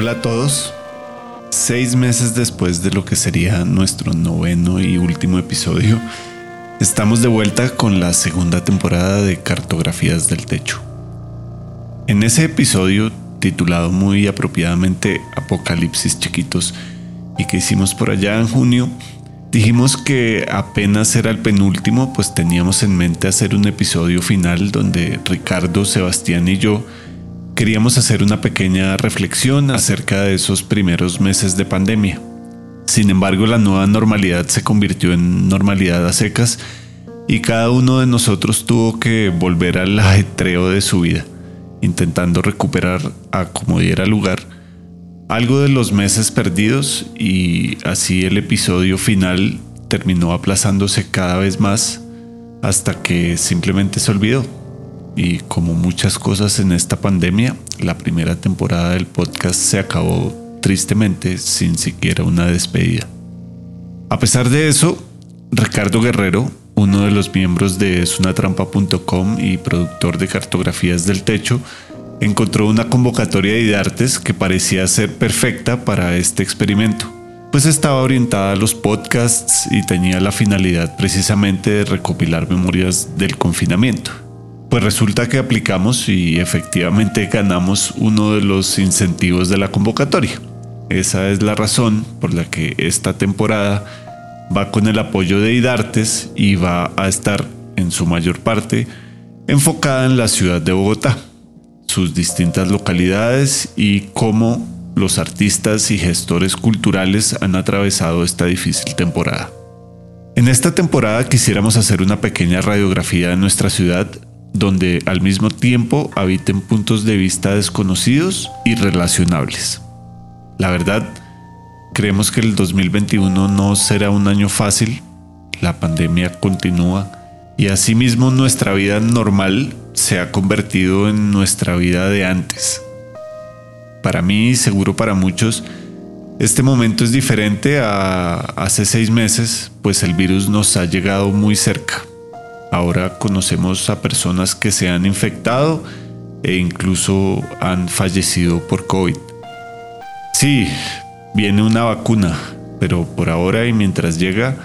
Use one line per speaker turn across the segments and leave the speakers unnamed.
Hola a todos. Seis meses después de lo que sería nuestro noveno y último episodio, estamos de vuelta con la segunda temporada de Cartografías del Techo. En ese episodio, titulado muy apropiadamente Apocalipsis Chiquitos, y que hicimos por allá en junio, dijimos que apenas era el penúltimo, pues teníamos en mente hacer un episodio final donde Ricardo, Sebastián y yo queríamos hacer una pequeña reflexión acerca de esos primeros meses de pandemia. Sin embargo, la nueva normalidad se convirtió en normalidad a secas y cada uno de nosotros tuvo que volver al ajetreo de su vida, intentando recuperar a como diera lugar algo de los meses perdidos y así el episodio final terminó aplazándose cada vez más hasta que simplemente se olvidó. Y como muchas cosas en esta pandemia, la primera temporada del podcast se acabó tristemente sin siquiera una despedida. A pesar de eso, Ricardo Guerrero, uno de los miembros de sunatrampa.com y productor de cartografías del techo, encontró una convocatoria de IDARTES que parecía ser perfecta para este experimento, pues estaba orientada a los podcasts y tenía la finalidad precisamente de recopilar memorias del confinamiento. Pues resulta que aplicamos y efectivamente ganamos uno de los incentivos de la convocatoria. Esa es la razón por la que esta temporada va con el apoyo de IDARTES y va a estar en su mayor parte enfocada en la ciudad de Bogotá, sus distintas localidades y cómo los artistas y gestores culturales han atravesado esta difícil temporada. En esta temporada quisiéramos hacer una pequeña radiografía de nuestra ciudad donde al mismo tiempo habiten puntos de vista desconocidos y relacionables. La verdad, creemos que el 2021 no será un año fácil, la pandemia continúa y asimismo nuestra vida normal se ha convertido en nuestra vida de antes. Para mí seguro para muchos, este momento es diferente a hace seis meses, pues el virus nos ha llegado muy cerca. Ahora conocemos a personas que se han infectado e incluso han fallecido por COVID. Sí, viene una vacuna, pero por ahora y mientras llega,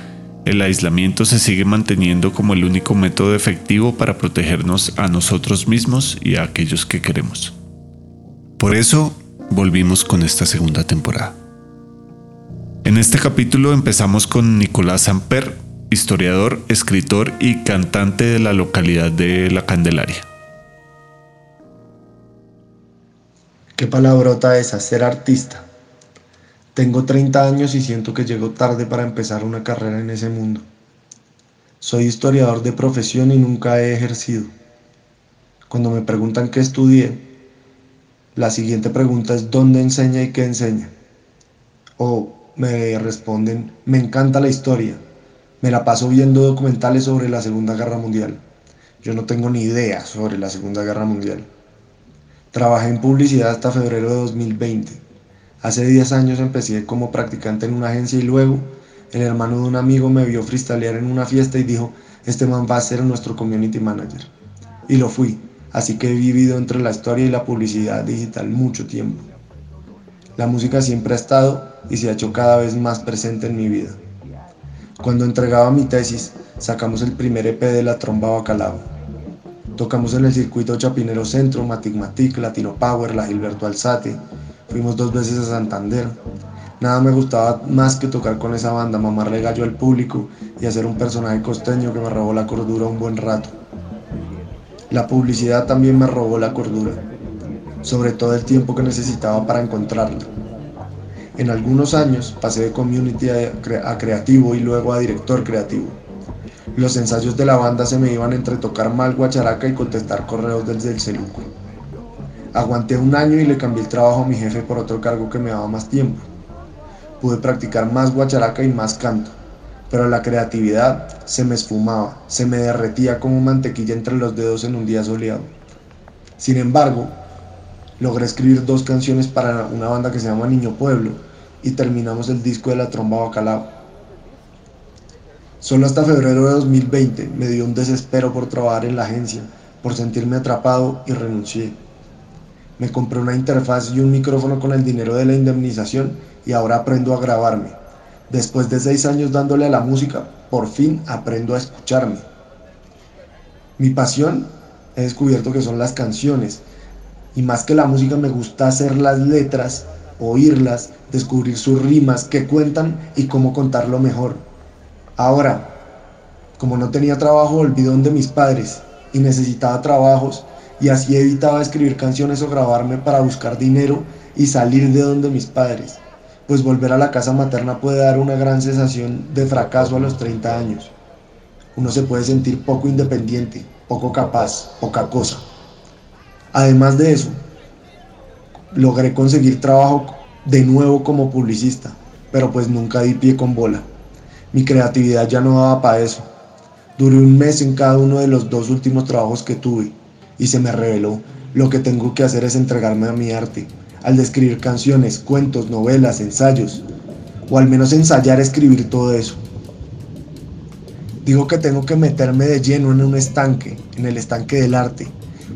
el aislamiento se sigue manteniendo como el único método efectivo para protegernos a nosotros mismos y a aquellos que queremos. Por eso volvimos con esta segunda temporada. En este capítulo empezamos con Nicolás Amper, historiador, escritor y cantante de la localidad de La Candelaria.
Qué palabrota es ser artista. Tengo 30 años y siento que llego tarde para empezar una carrera en ese mundo. Soy historiador de profesión y nunca he ejercido. Cuando me preguntan qué estudié, la siguiente pregunta es ¿dónde enseña y qué enseña? O me responden, me encanta la historia, me la paso viendo documentales sobre la Segunda Guerra Mundial. Yo no tengo ni idea sobre la Segunda Guerra Mundial. Trabajé en publicidad hasta febrero de 2020. Hace 10 años empecé como practicante en una agencia y luego el hermano de un amigo me vio freestylear en una fiesta y dijo, este man va a ser nuestro community manager. Y lo fui, así que he vivido entre la historia y la publicidad digital mucho tiempo. La música siempre ha estado y se ha hecho cada vez más presente en mi vida. Cuando entregaba mi tesis, sacamos el primer EP de la tromba Bacalao. Tocamos en el circuito Chapinero Centro, Matic Matic, Latino Power, la Gilberto Alzate. Fuimos dos veces a Santander. Nada me gustaba más que tocar con esa banda, mamarle gallo al público y hacer un personaje costeño que me robó la cordura un buen rato. La publicidad también me robó la cordura, sobre todo el tiempo que necesitaba para encontrarla. En algunos años pasé de community a, creativo y luego a director creativo. Los ensayos de la banda se me iban entre tocar mal guacharaca y contestar correos desde el celuco. Aguanté un año y le cambié el trabajo a mi jefe por otro cargo que me daba más tiempo. Pude practicar más guacharaca y más canto, pero la creatividad se me esfumaba, se me derretía como mantequilla entre los dedos en un día soleado. Sin embargo, logré escribir dos canciones para una banda que se llama Niño Pueblo y terminamos el disco de la tromba Bacalao. Solo hasta febrero de 2020 me dio un desespero por trabajar en la agencia, por sentirme atrapado y renuncié. Me compré una interfaz y un micrófono con el dinero de la indemnización y ahora aprendo a grabarme. Después de seis años dándole a la música, por fin aprendo a escucharme. Mi pasión he descubierto que son las canciones. Y más que la música me gusta hacer las letras, oírlas, descubrir sus rimas, qué cuentan y cómo contarlo mejor. Ahora, como no tenía trabajo, volví donde mis padres y necesitaba trabajos y así evitaba escribir canciones o grabarme para buscar dinero y salir de donde mis padres, pues volver a la casa materna puede dar una gran sensación de fracaso a los 30 años. Uno se puede sentir poco independiente, poco capaz, poca cosa. Además de eso, logré conseguir trabajo de nuevo como publicista, pero pues nunca di pie con bola. Mi creatividad ya no daba para eso. Duré un mes en cada uno de los dos últimos trabajos que tuve y se me reveló lo que tengo que hacer es entregarme a mi arte, al de escribir canciones, cuentos, novelas, ensayos, o al menos ensayar escribir todo eso. Digo que tengo que meterme de lleno en un estanque, en el estanque del arte,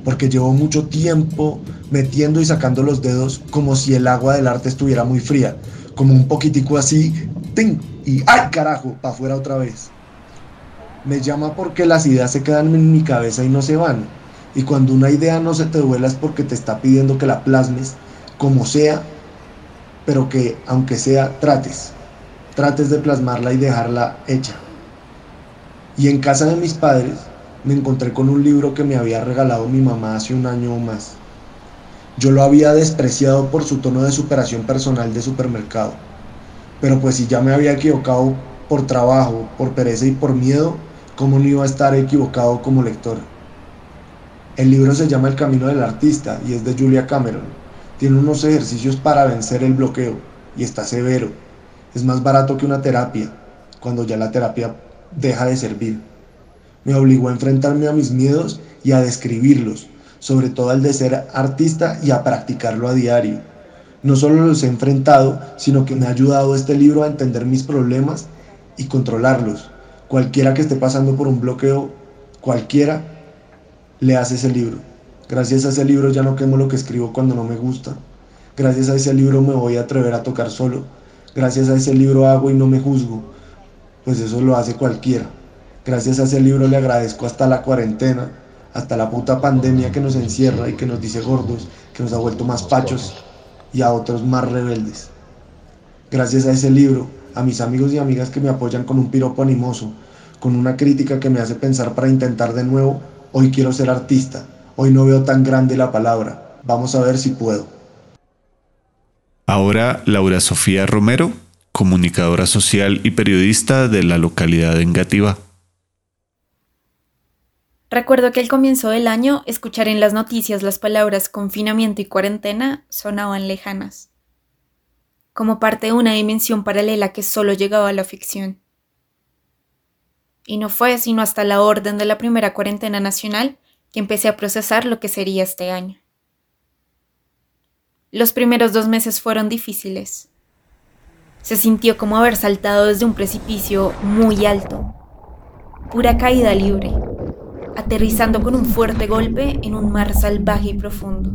porque llevo mucho tiempo metiendo y sacando los dedos como si el agua del arte estuviera muy fría, como un poquitico así, ¡ting! y ¡ay carajo! para afuera otra vez. Me llama porque las ideas se quedan en mi cabeza y no se van. Y cuando una idea no se te duela es porque te está pidiendo que la plasmes, como sea, pero que aunque sea, trates. Trates de plasmarla y dejarla hecha. Y en casa de mis padres me encontré con un libro que me había regalado mi mamá hace un año o más. Yo lo había despreciado por su tono de superación personal de supermercado. Pero pues si ya me había equivocado por trabajo, por pereza y por miedo, ¿cómo no iba a estar equivocado como lector? El libro se llama El Camino del Artista y es de Julia Cameron. Tiene unos ejercicios para vencer el bloqueo y está severo. Es más barato que una terapia, cuando ya la terapia deja de servir. Me obligó a enfrentarme a mis miedos y a describirlos, sobre todo al de ser artista y a practicarlo a diario. No solo los he enfrentado, sino que me ha ayudado este libro a entender mis problemas y controlarlos. Cualquiera que esté pasando por un bloqueo, cualquiera, le hace ese libro. Gracias a ese libro ya no quemo lo que escribo cuando no me gusta. Gracias a ese libro me voy a atrever a tocar solo. Gracias a ese libro hago y no me juzgo pues eso lo hace cualquiera. Gracias a ese libro le agradezco hasta la cuarentena, hasta la puta pandemia que nos encierra y que nos dice gordos, que nos ha vuelto más pachos y a otros más rebeldes. Gracias a ese libro, a mis amigos y amigas que me apoyan con un piropo animoso, con una crítica que me hace pensar para intentar de nuevo, hoy quiero ser artista, hoy no veo tan grande la palabra, vamos a ver si puedo.
Ahora Laura Sofía Romero comunicadora social y periodista de la localidad de Engativá.
Recuerdo que al comienzo del año escuchar en las noticias las palabras confinamiento y cuarentena sonaban lejanas, como parte de una dimensión paralela que solo llegaba a la ficción. Y no fue sino hasta la orden de la primera cuarentena nacional que empecé a procesar lo que sería este año. Los primeros dos meses fueron difíciles. Se sintió como haber saltado desde un precipicio muy alto. Pura caída libre, aterrizando con un fuerte golpe en un mar salvaje y profundo.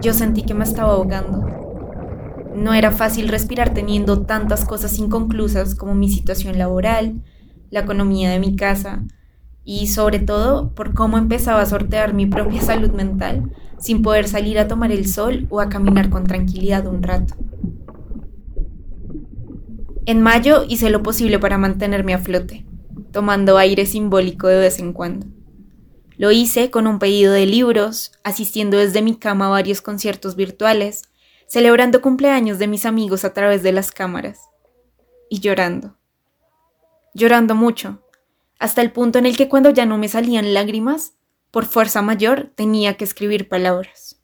Yo sentí que me estaba ahogando. No era fácil respirar teniendo tantas cosas inconclusas como mi situación laboral, la economía de mi casa y sobre todo por cómo empezaba a sortear mi propia salud mental sin poder salir a tomar el sol o a caminar con tranquilidad un rato. En mayo hice lo posible para mantenerme a flote, tomando aire simbólico de vez en cuando. Lo hice con un pedido de libros, asistiendo desde mi cama a varios conciertos virtuales, celebrando cumpleaños de mis amigos a través de las cámaras. Y llorando. Llorando mucho, hasta el punto en el que cuando ya no me salían lágrimas, por fuerza mayor tenía que escribir palabras.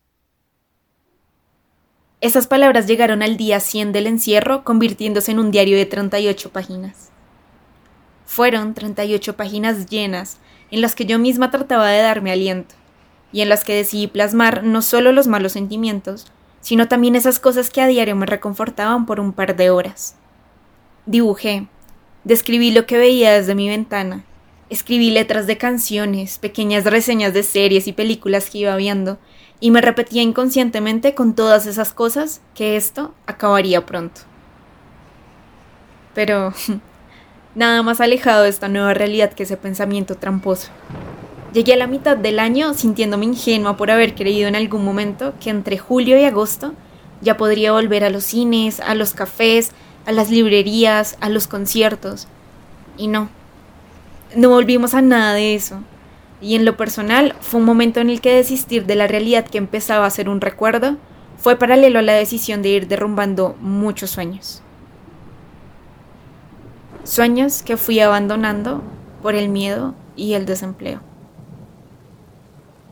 Esas palabras llegaron al día 100 del encierro, convirtiéndose en un diario de 38 páginas. Fueron 38 páginas llenas, en las que yo misma trataba de darme aliento, y en las que decidí plasmar no solo los malos sentimientos, sino también esas cosas que a diario me reconfortaban por un par de horas. Dibujé, describí lo que veía desde mi ventana, Escribí letras de canciones, pequeñas reseñas de series y películas que iba viendo, y me repetía inconscientemente con todas esas cosas que esto acabaría pronto. Pero nada más alejado de esta nueva realidad que ese pensamiento tramposo. Llegué a la mitad del año sintiéndome ingenua por haber creído en algún momento que entre julio y agosto ya podría volver a los cines, a los cafés, a las librerías, a los conciertos. Y no, no volvimos a nada de eso. Y en lo personal fue un momento en el que desistir de la realidad que empezaba a ser un recuerdo fue paralelo a la decisión de ir derrumbando muchos sueños. Sueños que fui abandonando por el miedo y el desempleo.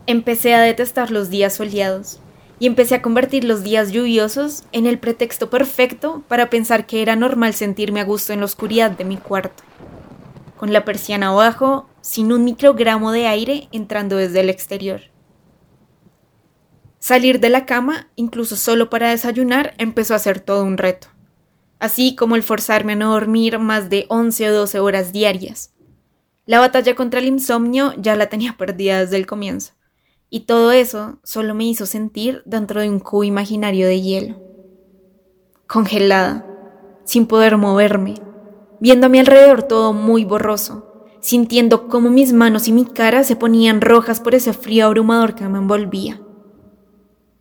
Empecé a detestar los días soleados y empecé a convertir los días lluviosos en el pretexto perfecto para pensar que era normal sentirme a gusto en la oscuridad de mi cuarto, con la persiana abajo, sin un microgramo de aire entrando desde el exterior. Salir de la cama, incluso solo para desayunar, empezó a ser todo un reto, así como el forzarme a no dormir más de 11 o 12 horas diarias. La batalla contra el insomnio ya la tenía perdida desde el comienzo y todo eso solo me hizo sentir dentro de un cubo imaginario de hielo. Congelada, sin poder moverme, viendo a mi alrededor todo muy borroso, sintiendo cómo mis manos y mi cara se ponían rojas por ese frío abrumador que me envolvía.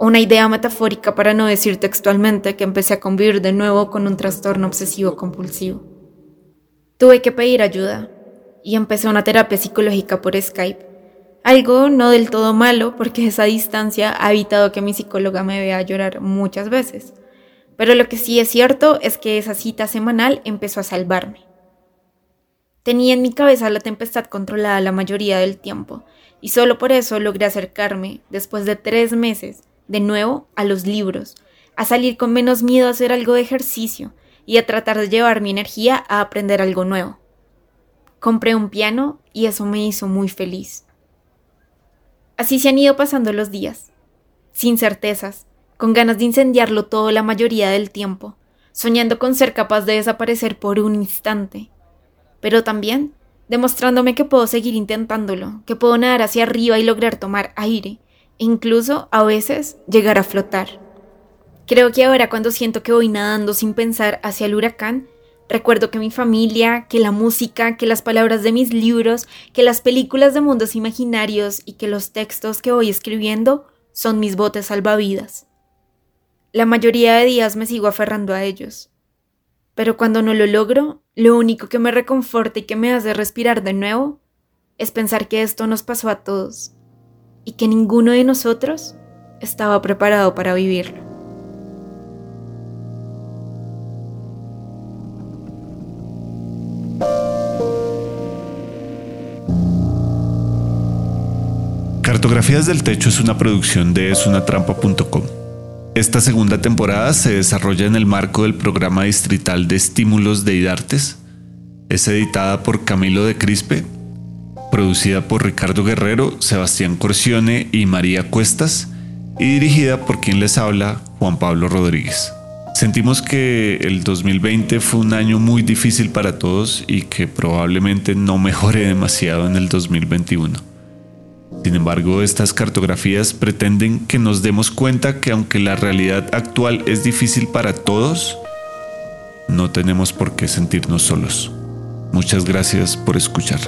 Una idea metafórica para no decir textualmente que empecé a convivir de nuevo con un trastorno obsesivo compulsivo. Tuve que pedir ayuda y empecé una terapia psicológica por Skype algo no del todo malo porque esa distancia ha evitado que mi psicóloga me vea llorar muchas veces. Pero lo que sí es cierto es que esa cita semanal empezó a salvarme. Tenía en mi cabeza la tempestad controlada la mayoría del tiempo, y solo por eso logré acercarme, después de tres meses, de nuevo a los libros, a salir con menos miedo a hacer algo de ejercicio y a tratar de llevar mi energía a aprender algo nuevo. Compré un piano y eso me hizo muy feliz. Así se han ido pasando los días, sin certezas, con ganas de incendiarlo todo la mayoría del tiempo, soñando con ser capaz de desaparecer por un instante, pero también demostrándome que puedo seguir intentándolo, que puedo nadar hacia arriba y lograr tomar aire, incluso a veces llegar a flotar. Creo que ahora cuando siento que voy nadando sin pensar hacia el huracán, Recuerdo que mi familia, que la música, que las palabras de mis libros, que las películas de mundos imaginarios y que los textos que voy escribiendo son mis botes salvavidas. La mayoría de días me sigo aferrando a ellos. Pero cuando no lo logro, lo único que me reconforta y que me hace respirar de nuevo es pensar que esto nos pasó a todos y que ninguno de nosotros estaba preparado para vivirlo.
Cartografías del Techo es una producción de esunatrampa.com. Esta segunda temporada se desarrolla en el marco del programa distrital de estímulos de IDARTES. Es editada por Camilo de Crispe, producida por Ricardo Guerrero, Sebastián Corcione y María Cuestas, y dirigida por quien les habla, Juan Pablo Rodríguez. Sentimos que el 2020 fue un año muy difícil para todos y que probablemente no mejore demasiado en el 2021. Sin embargo, estas cartografías pretenden que nos demos cuenta que aunque la realidad actual es difícil para todos, no tenemos por qué sentirnos solos. Muchas gracias por escuchar.